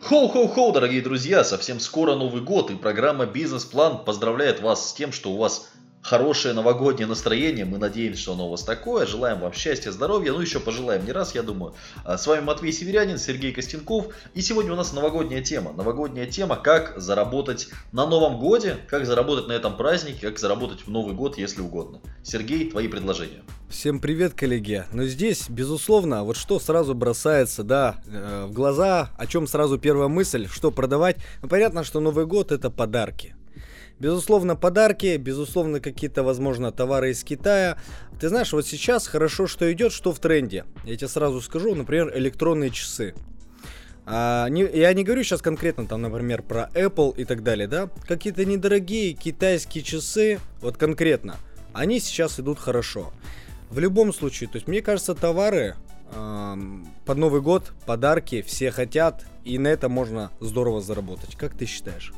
Хоу-хоу-хоу, дорогие друзья, совсем скоро Новый год, и программа «Бизнес-план» поздравляет вас с тем, что у вас хорошее новогоднее настроение. Мы надеемся, что оно у вас такое. Желаем вам счастья, здоровья. Ну, еще пожелаем не раз, я думаю. А, с вами Матвей Северянин, Сергей Костенков. И сегодня у нас новогодняя тема. Новогодняя тема, как заработать на Новом Годе, как заработать на этом празднике, как заработать в Новый год, если угодно. Сергей, твои предложения. Всем привет, коллеги. Но здесь, безусловно, вот что сразу бросается, да, э, в глаза, о чем сразу первая мысль, что продавать. Ну, понятно, что Новый год это подарки. Безусловно, подарки, безусловно, какие-то, возможно, товары из Китая. Ты знаешь, вот сейчас хорошо, что идет, что в тренде. Я тебе сразу скажу, например, электронные часы. А, не, я не говорю сейчас конкретно, там, например, про Apple и так далее, да? Какие-то недорогие китайские часы, вот конкретно, они сейчас идут хорошо. В любом случае, то есть, мне кажется, товары э, под Новый год, подарки все хотят, и на это можно здорово заработать. Как ты считаешь?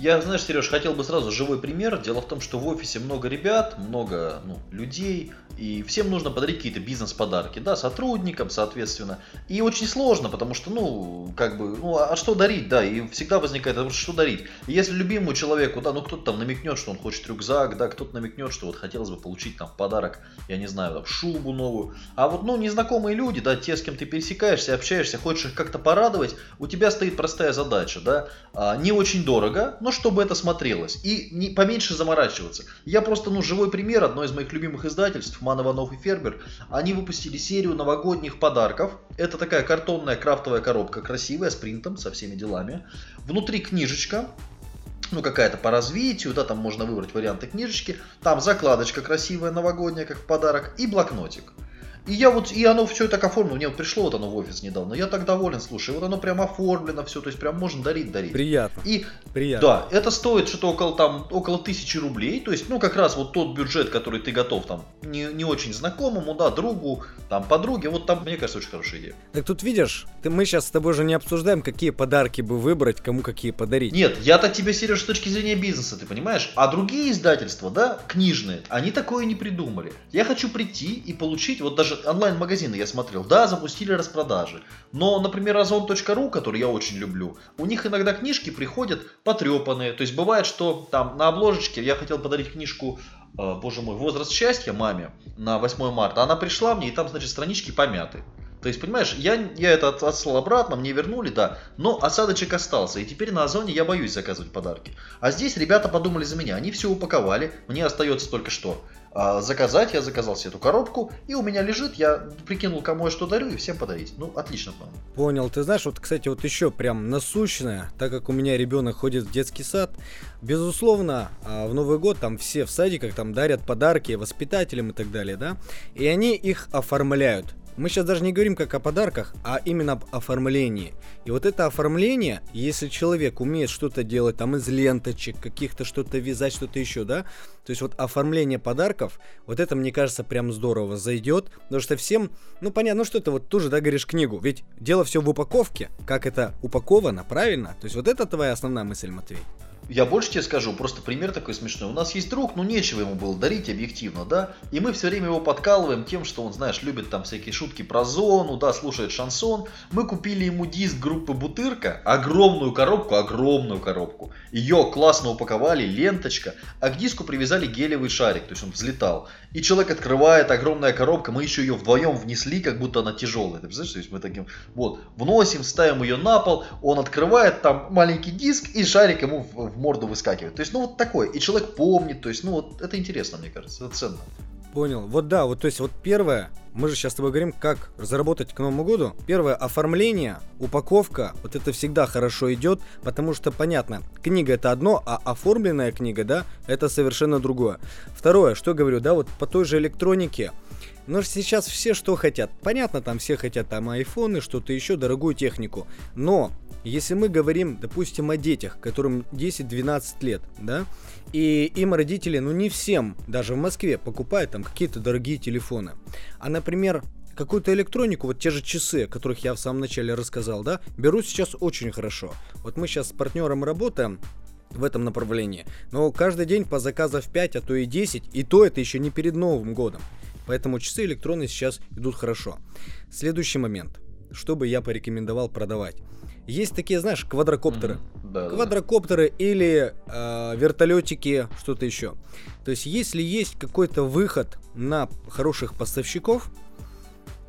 Я, знаешь, Сереж, хотел бы сразу живой пример. Дело в том, что в офисе много ребят, много ну, людей, и всем нужно подарить какие-то бизнес-подарки, да, сотрудникам, соответственно. И очень сложно, потому что, ну, как бы, ну, а что дарить, да, и всегда возникает вопрос, что дарить. И если любимому человеку, да, ну, кто-то там намекнет, что он хочет рюкзак, да, кто-то намекнет, что вот хотелось бы получить там подарок, я не знаю, там, шубу новую. А вот, ну, незнакомые люди, да, те, с кем ты пересекаешься, общаешься, хочешь их как-то порадовать, у тебя стоит простая задача, да, а, не очень дорого, но чтобы это смотрелось. И не, поменьше заморачиваться. Я просто, ну, живой пример, одно из моих любимых издательств, Ман Иванов и Фербер, они выпустили серию новогодних подарков. Это такая картонная крафтовая коробка, красивая, с принтом, со всеми делами. Внутри книжечка, ну, какая-то по развитию, да, там можно выбрать варианты книжечки. Там закладочка красивая новогодняя, как подарок, и блокнотик. И я вот, и оно все так оформлено, мне вот пришло вот оно в офис недавно, я так доволен, слушай, вот оно прям оформлено все, то есть прям можно дарить, дарить. Приятно. И, Приятно. да, это стоит что-то около там, около тысячи рублей, то есть, ну, как раз вот тот бюджет, который ты готов там, не, не очень знакомому, да, другу, там, подруге, вот там, мне кажется, очень хорошая идея. Так тут видишь, ты, мы сейчас с тобой же не обсуждаем, какие подарки бы выбрать, кому какие подарить. Нет, я-то тебе, Сереж, с точки зрения бизнеса, ты понимаешь? А другие издательства, да, книжные, они такое не придумали. Я хочу прийти и получить, вот даже онлайн-магазины я смотрел, да, запустили распродажи. Но, например, Ozon.ru, который я очень люблю, у них иногда книжки приходят потрепанные. То есть бывает, что там на обложечке я хотел подарить книжку э, боже мой, возраст счастья маме на 8 марта. Она пришла мне, и там, значит, странички помяты. То есть, понимаешь, я, я это отслал обратно, мне вернули, да, но осадочек остался, и теперь на Озоне я боюсь заказывать подарки. А здесь ребята подумали за меня, они все упаковали, мне остается только что а, заказать, я заказал себе эту коробку, и у меня лежит, я прикинул, кому я что дарю, и всем подарить. Ну, отлично, по Понял, ты знаешь, вот, кстати, вот еще прям насущное, так как у меня ребенок ходит в детский сад, безусловно, а, в Новый год там все в садиках там дарят подарки воспитателям и так далее, да, и они их оформляют. Мы сейчас даже не говорим как о подарках, а именно об оформлении. И вот это оформление, если человек умеет что-то делать там из ленточек, каких-то что-то вязать, что-то еще, да, то есть вот оформление подарков, вот это, мне кажется, прям здорово зайдет, потому что всем, ну понятно, ну что это вот тоже, да, говоришь книгу, ведь дело все в упаковке, как это упаковано, правильно? То есть вот это твоя основная мысль, Матвей. Я больше тебе скажу, просто пример такой смешной. У нас есть друг, ну нечего ему было дарить объективно, да? И мы все время его подкалываем тем, что он, знаешь, любит там всякие шутки про зону, да, слушает шансон. Мы купили ему диск группы Бутырка, огромную коробку, огромную коробку. Ее классно упаковали, ленточка, а к диску привязали гелевый шарик, то есть он взлетал. И человек открывает, огромная коробка, мы еще ее вдвоем внесли, как будто она тяжелая. Ты представляешь, то есть мы таким, вот, вносим, ставим ее на пол, он открывает, там маленький диск, и шарик ему в, в морду выскакивает. То есть, ну вот такой. И человек помнит, то есть, ну вот это интересно, мне кажется, это ценно. Понял. Вот да, вот то есть вот первое, мы же сейчас с тобой говорим, как заработать к Новому году. Первое, оформление, упаковка, вот это всегда хорошо идет, потому что, понятно, книга это одно, а оформленная книга, да, это совершенно другое. Второе, что говорю, да, вот по той же электронике, но сейчас все что хотят. Понятно, там все хотят там айфоны, что-то еще, дорогую технику. Но если мы говорим, допустим, о детях, которым 10-12 лет, да, и им родители, ну не всем, даже в Москве, покупают там какие-то дорогие телефоны. А, например, какую-то электронику, вот те же часы, о которых я в самом начале рассказал, да, берут сейчас очень хорошо. Вот мы сейчас с партнером работаем, в этом направлении. Но каждый день по заказов 5, а то и 10, и то это еще не перед Новым годом. Поэтому часы электронные сейчас идут хорошо. Следующий момент. Что бы я порекомендовал продавать? Есть такие, знаешь, квадрокоптеры. Мгм. Да, да, да. Квадрокоптеры или э, вертолетики, что-то еще. То есть, если есть какой-то выход на хороших поставщиков,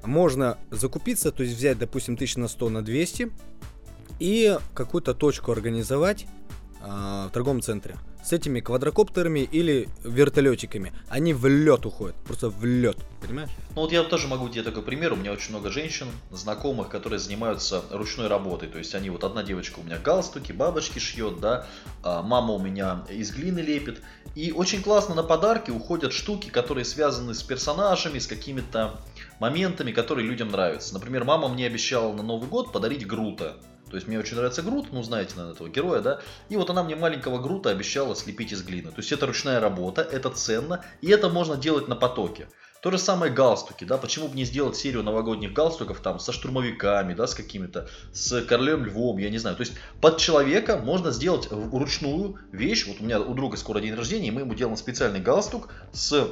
можно закупиться, то есть взять, допустим, тысяч на 100 на 200 и какую-то точку организовать в торговом центре с этими квадрокоптерами или вертолетиками. Они в лед уходят, просто в лед, понимаешь? Ну вот я тоже могу тебе такой пример. У меня очень много женщин, знакомых, которые занимаются ручной работой. То есть они вот одна девочка у меня галстуки, бабочки шьет, да, а мама у меня из глины лепит. И очень классно на подарки уходят штуки, которые связаны с персонажами, с какими-то моментами, которые людям нравятся. Например, мама мне обещала на Новый год подарить Грута. То есть мне очень нравится Грут, ну знаете, наверное, этого героя, да. И вот она мне маленького Грута обещала слепить из глины. То есть это ручная работа, это ценно, и это можно делать на потоке. То же самое галстуки, да, почему бы не сделать серию новогодних галстуков там со штурмовиками, да, с какими-то, с королем львом, я не знаю. То есть под человека можно сделать вручную вещь. Вот у меня у друга скоро день рождения, и мы ему делаем специальный галстук с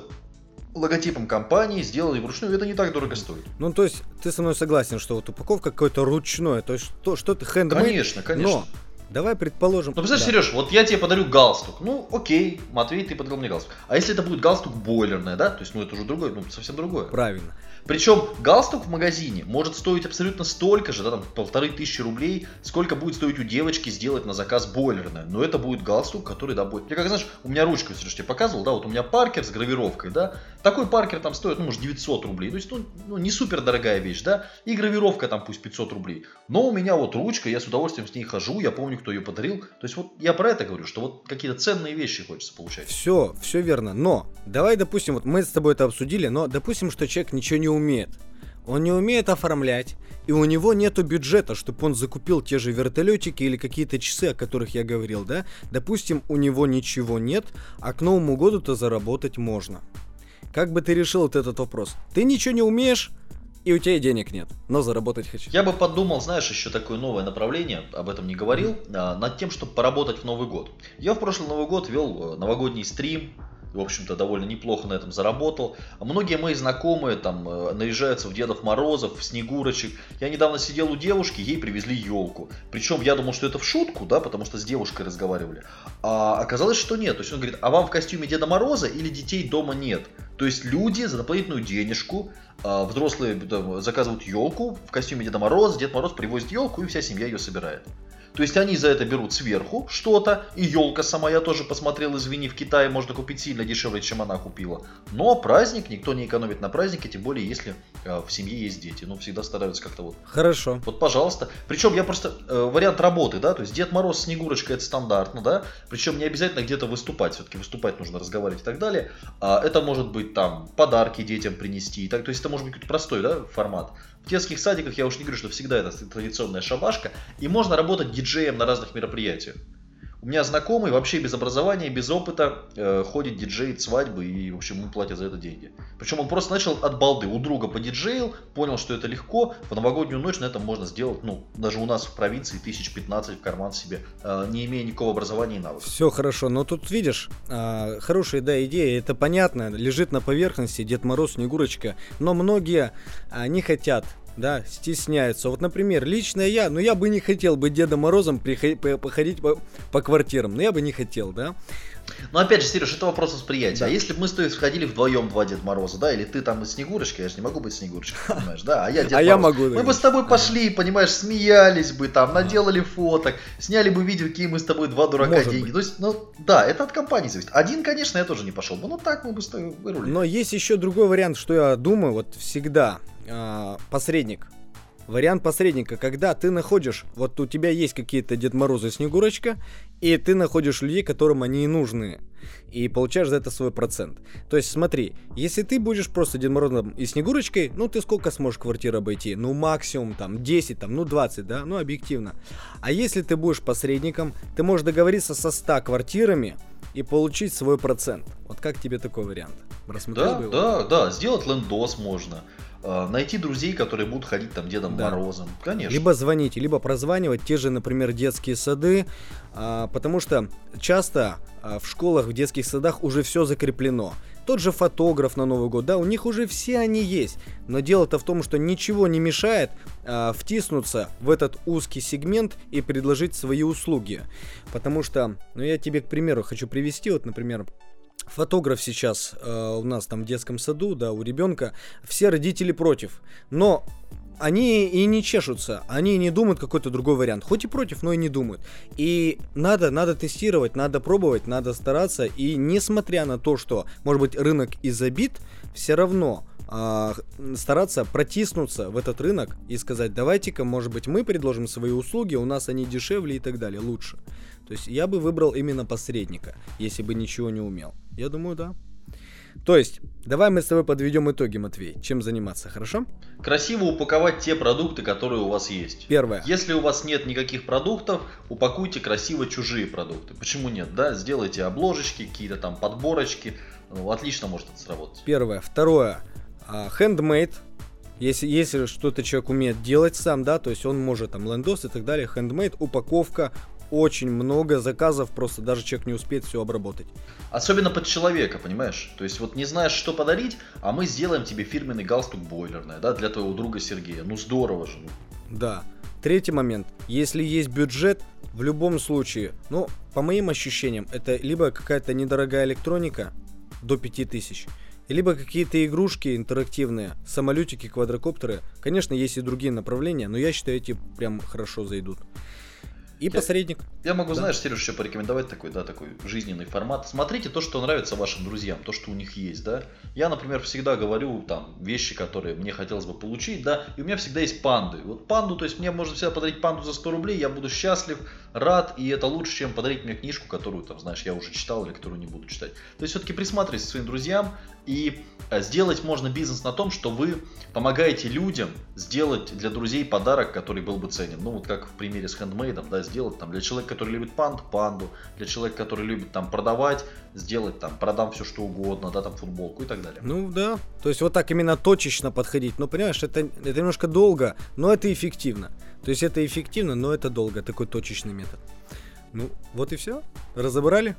логотипом компании, сделали вручную, это не так дорого стоит. Ну, то есть, ты со мной согласен, что вот упаковка какое-то ручное, то есть что, что-то хендмейд. Конечно, конечно. Но давай предположим... Ну, представляешь, да. Сереж, вот я тебе подарю галстук. Ну, окей, Матвей, ты подарил мне галстук. А если это будет галстук бойлерный, да? То есть, ну, это уже другое, ну, совсем другое. Правильно. Причем галстук в магазине может стоить абсолютно столько же, да, там полторы тысячи рублей, сколько будет стоить у девочки сделать на заказ бойлерное. Но это будет галстук, который, да, будет. Я как знаешь, у меня ручку, если тебе показывал, да, вот у меня паркер с гравировкой, да. Такой паркер там стоит, ну, может, 900 рублей. То есть, ну, ну, не супер дорогая вещь, да. И гравировка там пусть 500 рублей. Но у меня вот ручка, я с удовольствием с ней хожу, я помню, кто ее подарил. То есть, вот я про это говорю, что вот какие-то ценные вещи хочется получать. Все, все верно. Но давай, допустим, вот мы с тобой это обсудили, но допустим, что человек ничего не умеет. Он не умеет оформлять, и у него нету бюджета, чтобы он закупил те же вертолетики или какие-то часы, о которых я говорил, да? Допустим, у него ничего нет, а к Новому году-то заработать можно. Как бы ты решил вот этот вопрос? Ты ничего не умеешь, и у тебя денег нет, но заработать хочу. Я бы подумал, знаешь, еще такое новое направление, об этом не говорил, а, над тем, чтобы поработать в Новый год. Я в прошлый Новый год вел э, новогодний стрим, в общем-то, довольно неплохо на этом заработал. Многие мои знакомые там э, наряжаются в Дедов Морозов, в Снегурочек. Я недавно сидел у девушки, ей привезли елку. Причем я думал, что это в шутку, да, потому что с девушкой разговаривали. А оказалось, что нет. То есть он говорит, а вам в костюме Деда Мороза или детей дома нет? То есть люди за дополнительную денежку а, взрослые заказывают елку в костюме Деда Мороза, Дед Мороз привозит елку и вся семья ее собирает. То есть они за это берут сверху что-то, и елка сама, я тоже посмотрел, извини, в Китае можно купить сильно дешевле, чем она купила. Но праздник, никто не экономит на празднике, тем более, если э, в семье есть дети. Ну, всегда стараются как-то вот. Хорошо. Вот, пожалуйста. Причем я просто, э, вариант работы, да, то есть Дед Мороз, Снегурочка, это стандартно, да, причем не обязательно где-то выступать, все-таки выступать нужно, разговаривать и так далее. А это может быть там подарки детям принести, так, то есть это может быть какой-то простой, да, формат. Детских садиках я уж не говорю, что всегда это традиционная шабашка, и можно работать диджеем на разных мероприятиях. У меня знакомый вообще без образования, без опыта э, ходит диджеит свадьбы и, в общем, ему платят за это деньги. Причем он просто начал от балды. У друга подиджеил, понял, что это легко. В новогоднюю ночь на этом можно сделать, ну, даже у нас в провинции тысяч 15 в карман себе, э, не имея никакого образования и навыков. Все хорошо, но тут видишь, э, хорошая да, идея, это понятно, лежит на поверхности Дед Мороз, Снегурочка, но многие э, не хотят да, стесняются. Вот, например, лично я, ну я бы не хотел быть Дедом Морозом походить по, по квартирам, но я бы не хотел, да. Но опять же, Сереж, это вопрос восприятия. Да. А если бы мы с тобой сходили вдвоем два Деда Мороза, да, или ты там Снегурочка, я же не могу быть Снегурочкой, понимаешь, да, а я Дед А я могу. Мы бы с тобой пошли, понимаешь, смеялись бы там, наделали фоток, сняли бы видео, какие мы с тобой два дурака деньги. То есть, ну, да, это от компании зависит. Один, конечно, я тоже не пошел бы, но так мы бы с тобой вырулили. Но есть еще другой вариант, что я думаю, вот всегда, а, посредник. Вариант посредника, когда ты находишь, вот у тебя есть какие-то Дед Мороз и Снегурочка, и ты находишь людей, которым они и нужны, и получаешь за это свой процент. То есть смотри, если ты будешь просто Дед Морозом и Снегурочкой, ну ты сколько сможешь квартир обойти? Ну максимум там 10, там, ну 20, да, ну объективно. А если ты будешь посредником, ты можешь договориться со 100 квартирами, и получить свой процент. Вот как тебе такой вариант? Рассмотрел да, да, да, сделать лендос можно. А, найти друзей, которые будут ходить там Дедом да. Морозом. Конечно. Либо звонить, либо прозванивать те же, например, детские сады, а, потому что часто а, в школах, в детских садах уже все закреплено. тот же фотограф на Новый год, да, у них уже все они есть. Но дело-то в том, что ничего не мешает а, втиснуться в этот узкий сегмент и предложить свои услуги. Потому что, ну я тебе, к примеру, хочу привести, вот, например, фотограф сейчас э, у нас там в детском саду, да, у ребенка, все родители против. Но они и не чешутся, они не думают какой-то другой вариант. Хоть и против, но и не думают. И надо, надо тестировать, надо пробовать, надо стараться. И несмотря на то, что, может быть, рынок и забит, все равно э, стараться протиснуться в этот рынок и сказать, давайте-ка, может быть, мы предложим свои услуги, у нас они дешевле и так далее, лучше. То есть я бы выбрал именно посредника, если бы ничего не умел. Я думаю, да. То есть, давай мы с тобой подведем итоги, Матвей. Чем заниматься, хорошо? Красиво упаковать те продукты, которые у вас есть. Первое. Если у вас нет никаких продуктов, упакуйте красиво чужие продукты. Почему нет? Да, сделайте обложечки, какие-то там подборочки. Ну, отлично может это сработать. Первое. Второе. Handmade. Если, если что-то человек умеет делать сам, да, то есть он может там лендос и так далее, handmade, упаковка, очень много заказов, просто даже человек не успеет все обработать. Особенно под человека, понимаешь? То есть вот не знаешь, что подарить, а мы сделаем тебе фирменный галстук бойлерный, да, для твоего друга Сергея. Ну здорово же. Ну. Да. Третий момент. Если есть бюджет, в любом случае, ну, по моим ощущениям, это либо какая-то недорогая электроника до 5000, либо какие-то игрушки интерактивные, самолетики, квадрокоптеры. Конечно, есть и другие направления, но я считаю, эти прям хорошо зайдут. И я, посредник. Я могу, да. знаешь, Сереж, еще порекомендовать такой, да, такой жизненный формат. Смотрите то, что нравится вашим друзьям, то, что у них есть, да. Я, например, всегда говорю там вещи, которые мне хотелось бы получить, да, и у меня всегда есть панды. Вот панду, то есть мне можно всегда подарить панду за 100 рублей, я буду счастлив, рад, и это лучше, чем подарить мне книжку, которую, там, знаешь, я уже читал или которую не буду читать. То есть все-таки присматривайтесь к своим друзьям, и э, сделать можно бизнес на том, что вы помогаете людям сделать для друзей подарок, который был бы ценен. Ну, вот как в примере с хендмейдом, да, сделать там для человека, который любит панд, панду, для человека, который любит там продавать, сделать там, продам все что угодно, да, там футболку и так далее. Ну, да. То есть вот так именно точечно подходить. Ну, понимаешь, это, это немножко долго, но это эффективно. То есть это эффективно, но это долго, такой точечный метод. Ну, вот и все. Разобрали.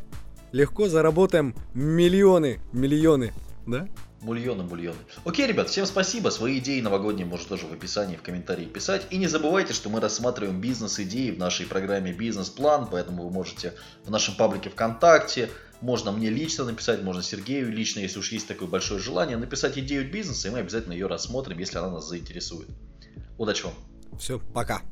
Легко заработаем миллионы, миллионы да? Бульоны, бульоны. Окей, ребят, всем спасибо. Свои идеи новогодние можете тоже в описании, в комментарии писать. И не забывайте, что мы рассматриваем бизнес-идеи в нашей программе «Бизнес-план», поэтому вы можете в нашем паблике ВКонтакте, можно мне лично написать, можно Сергею лично, если уж есть такое большое желание, написать идею бизнеса, и мы обязательно ее рассмотрим, если она нас заинтересует. Удачи вам! Все, пока!